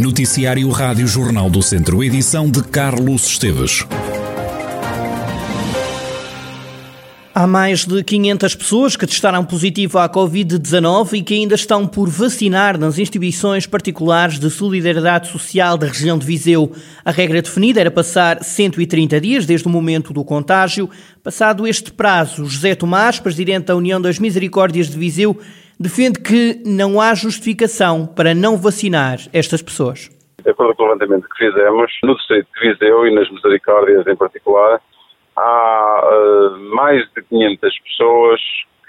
Noticiário Rádio Jornal do Centro, edição de Carlos Esteves. Há mais de 500 pessoas que testaram positivo à Covid-19 e que ainda estão por vacinar nas instituições particulares de solidariedade social da região de Viseu. A regra definida era passar 130 dias desde o momento do contágio. Passado este prazo, José Tomás, presidente da União das Misericórdias de Viseu, defende que não há justificação para não vacinar estas pessoas. De acordo com o levantamento que fizemos, no distrito de Viseu e nas Misericórdias em particular, há uh, mais de 500 pessoas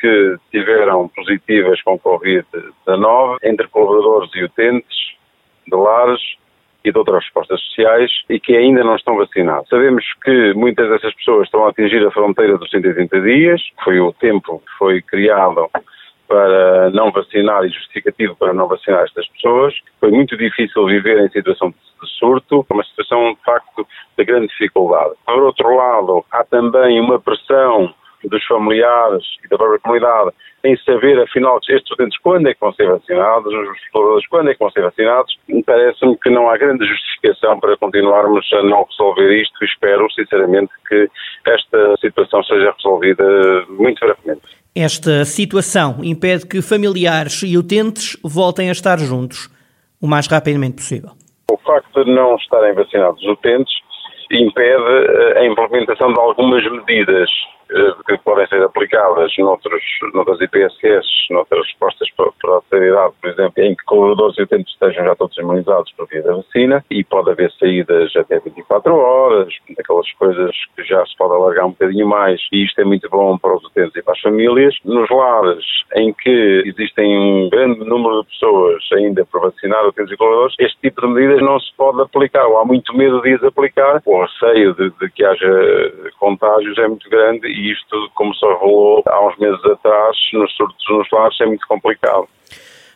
que tiveram positivas com Covid-19, entre colaboradores e utentes de lares e de outras respostas sociais e que ainda não estão vacinados. Sabemos que muitas dessas pessoas estão a atingir a fronteira dos 130 dias, foi o tempo que foi criado para não vacinar e justificativo para não vacinar estas pessoas. Foi muito difícil viver em situação de surto, uma situação de facto de grande dificuldade. Por outro lado, há também uma pressão dos familiares e da própria comunidade em saber, afinal, estes estudantes quando é que vão ser vacinados, os exploradores quando é que vão ser vacinados. Parece-me que não há grande justificação para continuarmos a não resolver isto. Espero, sinceramente, que esta situação seja resolvida muito brevemente. Esta situação impede que familiares e utentes voltem a estar juntos o mais rapidamente possível. O facto de não estarem vacinados os utentes impede eh, a implementação de algumas medidas que podem ser aplicadas noutros, noutras IPSS, noutras respostas para a sanidade, por exemplo, em que colaboradores e utentes estejam já todos imunizados por via da vacina e pode haver saídas até 24 horas, aquelas coisas que já se pode alargar um bocadinho mais e isto é muito bom para os utentes e para as famílias. Nos lares em que existem um grande número de pessoas ainda por vacinar, utentes e colaboradores, este tipo de medidas não se pode aplicar ou há muito medo de as aplicar, o receio de, de que haja contágios é muito grande e isto, como se revelou há uns meses atrás, nos surtos nos lares, é muito complicado.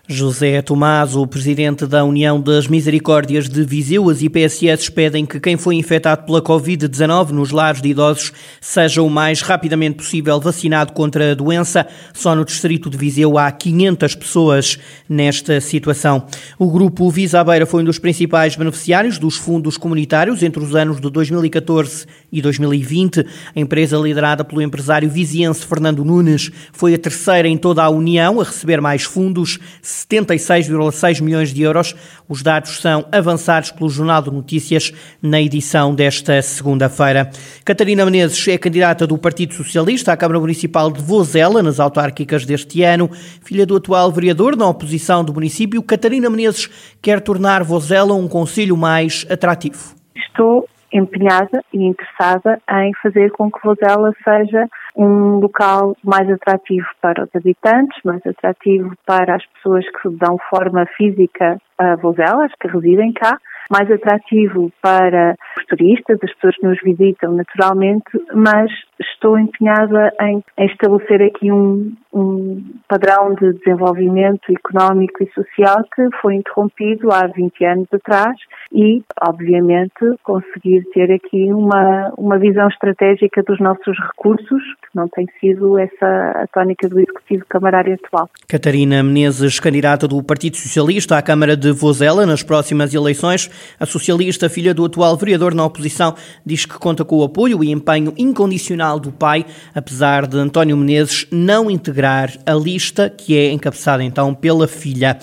José Tomás, o presidente da União das Misericórdias de Viseu, as IPSS pedem que quem foi infectado pela Covid-19 nos lares de idosos seja o mais rapidamente possível vacinado contra a doença. Só no distrito de Viseu há 500 pessoas nesta situação. O grupo Visa Beira foi um dos principais beneficiários dos fundos comunitários entre os anos de 2014 e 2020. A empresa liderada pelo empresário viziense Fernando Nunes foi a terceira em toda a União a receber mais fundos 76,6 milhões de euros. Os dados são avançados pelo Jornal de Notícias na edição desta segunda-feira. Catarina Menezes é candidata do Partido Socialista à Câmara Municipal de Vozela nas autárquicas deste ano. Filha do atual vereador na oposição do município, Catarina Menezes quer tornar Vozela um conselho mais atrativo. Estou empenhada e interessada em fazer com que Vozela seja um local mais atrativo para os habitantes, mais atrativo para as pessoas que dão forma física a Vozelas, que residem cá, mais atrativo para os turistas, as pessoas que nos visitam naturalmente, mas estou empenhada em, em estabelecer aqui um, um, padrão de desenvolvimento económico e social que foi interrompido há 20 anos atrás e, obviamente, conseguir ter aqui uma, uma visão estratégica dos nossos recursos, não tem sido essa a tónica do Executivo Camarário atual. Catarina Menezes, candidata do Partido Socialista à Câmara de Vozela nas próximas eleições, a socialista, filha do atual vereador na oposição, diz que conta com o apoio e empenho incondicional do pai, apesar de António Menezes não integrar a lista que é encabeçada então pela filha.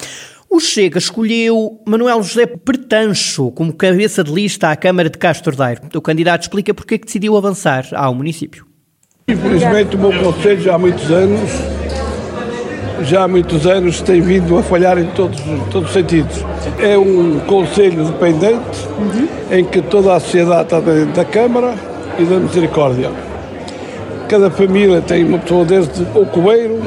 O Chega escolheu Manuel José Pretancho como cabeça de lista à Câmara de Castordeiro. O candidato explica porque é que decidiu avançar ao município. Infelizmente o meu conselho já há muitos anos, já há muitos anos tem vindo a falhar em todos, todos os sentidos. É um conselho dependente uhum. em que toda a sociedade está dentro da Câmara e da Misericórdia. Cada família tem uma pessoa desde o Cobeiro,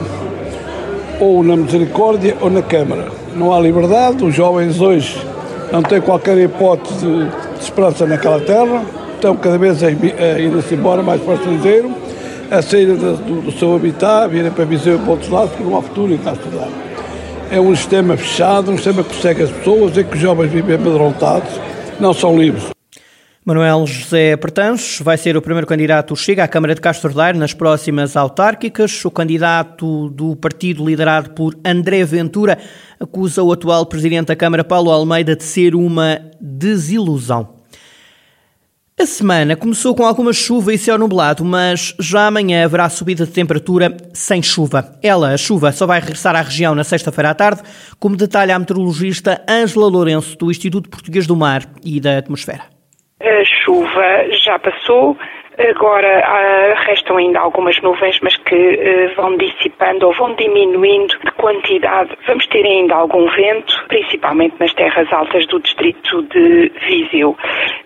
ou na Misericórdia, ou na Câmara não há liberdade, os jovens hoje não têm qualquer hipótese de, de esperança naquela terra, estão cada vez a, a ir-se embora mais para o estrangeiro, a sair do, do, seu habitat, virem para Viseu e para outros lados, porque não há futuro e está a estudar. É um sistema fechado, um sistema que persegue as pessoas, é que os jovens vivem amedrontados, não são livres. Manuel José Pertanches vai ser o primeiro candidato Chega à Câmara de Castro Daire nas próximas autárquicas. O candidato do partido liderado por André Ventura acusa o atual presidente da Câmara, Paulo Almeida, de ser uma desilusão. A semana começou com alguma chuva e céu nublado, mas já amanhã haverá subida de temperatura sem chuva. Ela, a chuva, só vai regressar à região na sexta-feira à tarde, como detalha a meteorologista Ângela Lourenço, do Instituto Português do Mar e da Atmosfera. A chuva já passou, agora ah, restam ainda algumas nuvens, mas que uh, vão dissipando ou vão diminuindo de quantidade. Vamos ter ainda algum vento, principalmente nas terras altas do distrito de Viseu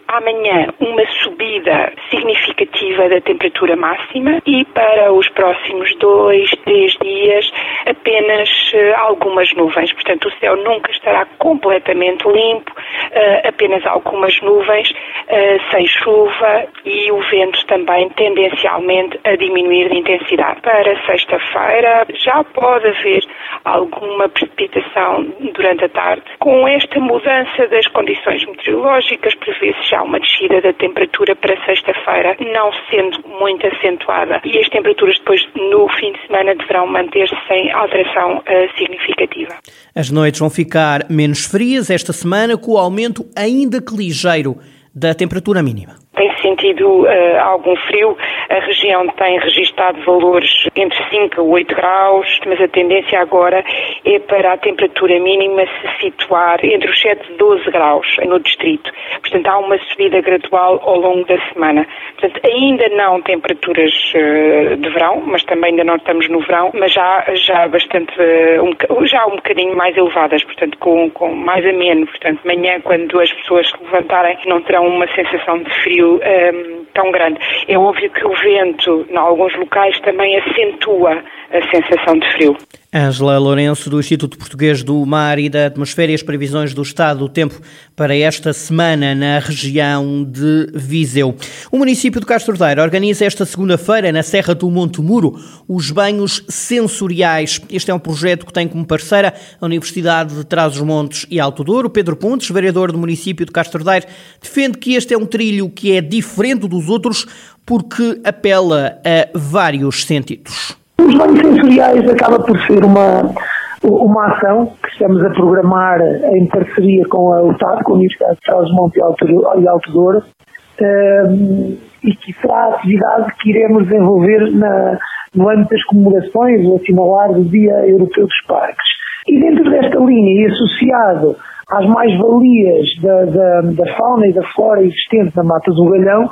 amanhã uma subida significativa da temperatura máxima e para os próximos dois, três dias apenas uh, algumas nuvens. Portanto, o céu nunca estará completamente limpo, uh, apenas algumas nuvens, uh, sem chuva e o vento também tendencialmente a diminuir de intensidade. Para sexta-feira já pode haver alguma precipitação durante a tarde. Com esta mudança das condições meteorológicas, prevê-se já uma descida da temperatura para sexta-feira, não sendo muito acentuada. E as temperaturas depois, no fim de semana, deverão manter-se sem alteração uh, significativa. As noites vão ficar menos frias esta semana, com o aumento ainda que ligeiro da temperatura mínima sentido uh, algum frio. A região tem registado valores entre 5 a 8 graus, mas a tendência agora é para a temperatura mínima se situar entre os 7 e 12 graus no distrito. Portanto, há uma subida gradual ao longo da semana. Portanto, ainda não temperaturas uh, de verão, mas também ainda não estamos no verão, mas já, já bastante, uh, um, já um bocadinho mais elevadas, portanto, com, com mais ameno. Portanto, manhã, quando as pessoas se levantarem, não terão uma sensação de frio um, tão grande. É óbvio que o vento, em alguns locais, também acentua a sensação de frio. Ângela Lourenço, do Instituto Português do Mar e da Atmosfera e as previsões do estado do tempo para esta semana na região de Viseu. O município de Castro Daire organiza esta segunda-feira, na Serra do Monte Muro, os banhos sensoriais. Este é um projeto que tem como parceira a Universidade de Trás-os-Montes e Alto Douro. Pedro Pontes, vereador do município de Castro Daire, defende que este é um trilho que é diferente dos outros porque apela a vários sentidos. Os banhos sensoriais acaba por ser uma, uma ação que estamos a programar em parceria com a UTAD, com a Universidade de Trás-Monte e Alto Douro, ehm, e que será a atividade que iremos desenvolver na, no âmbito das comemorações, o assinalar do Dia Europeu dos Parques. E dentro desta linha e associado às mais-valias da, da, da, fauna e da flora existente na Mata do Galhão,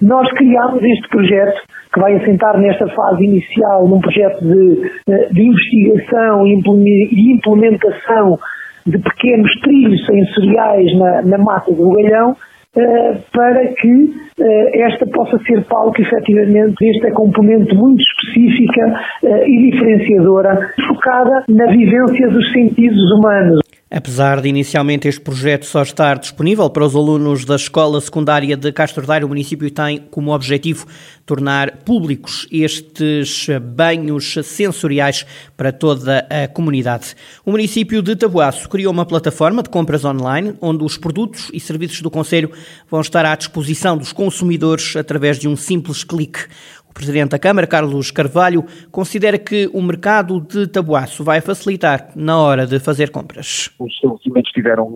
nós criámos este projeto que vai assentar nesta fase inicial num projeto de, eh, de investigação e implementação de pequenos trilhos sensoriais na, na mata do galhão, Uh, para que uh, esta possa ser palco, efetivamente, desta componente muito específica e diferenciadora, focada na vivência dos sentidos humanos. Apesar de inicialmente este projeto só estar disponível para os alunos da Escola Secundária de Castro Daire, o município tem como objetivo tornar públicos estes banhos sensoriais para toda a comunidade. O município de Tabuaço criou uma plataforma de compras online onde os produtos e serviços do Conselho vão estar à disposição dos consumidores através de um simples clique. Presidente da Câmara, Carlos Carvalho, considera que o mercado de tabuaço vai facilitar na hora de fazer compras. Os estabelecimentos estiveram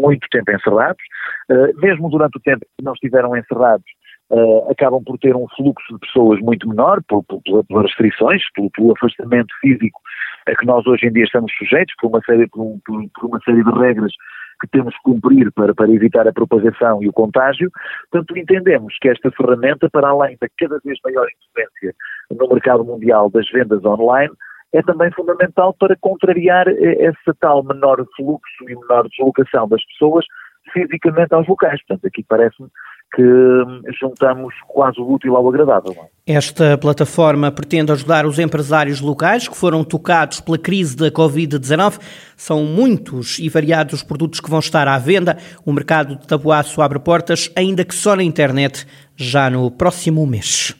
muito tempo encerrados, eh, mesmo durante o tempo que não estiveram encerrados, Uh, acabam por ter um fluxo de pessoas muito menor, por, pelas restrições, pelo, pelo, afastamento físico a que nós hoje em dia estamos sujeitos, por uma série, por, por uma série de regras que temos que cumprir para, para evitar a propagação e o contágio. Portanto, entendemos que esta ferramenta, para além da cada vez maior influência no mercado mundial das vendas online, é também fundamental para contrariar eh, esse tal menor fluxo e menor deslocação das pessoas fisicamente aos locais. Portanto, aqui parece-me que hum, juntamos quase o útil ao agradável. É? Esta plataforma pretende ajudar os empresários locais que foram tocados pela crise da Covid-19. São muitos e variados os produtos que vão estar à venda. O mercado de tabuaço abre portas, ainda que só na internet, já no próximo mês.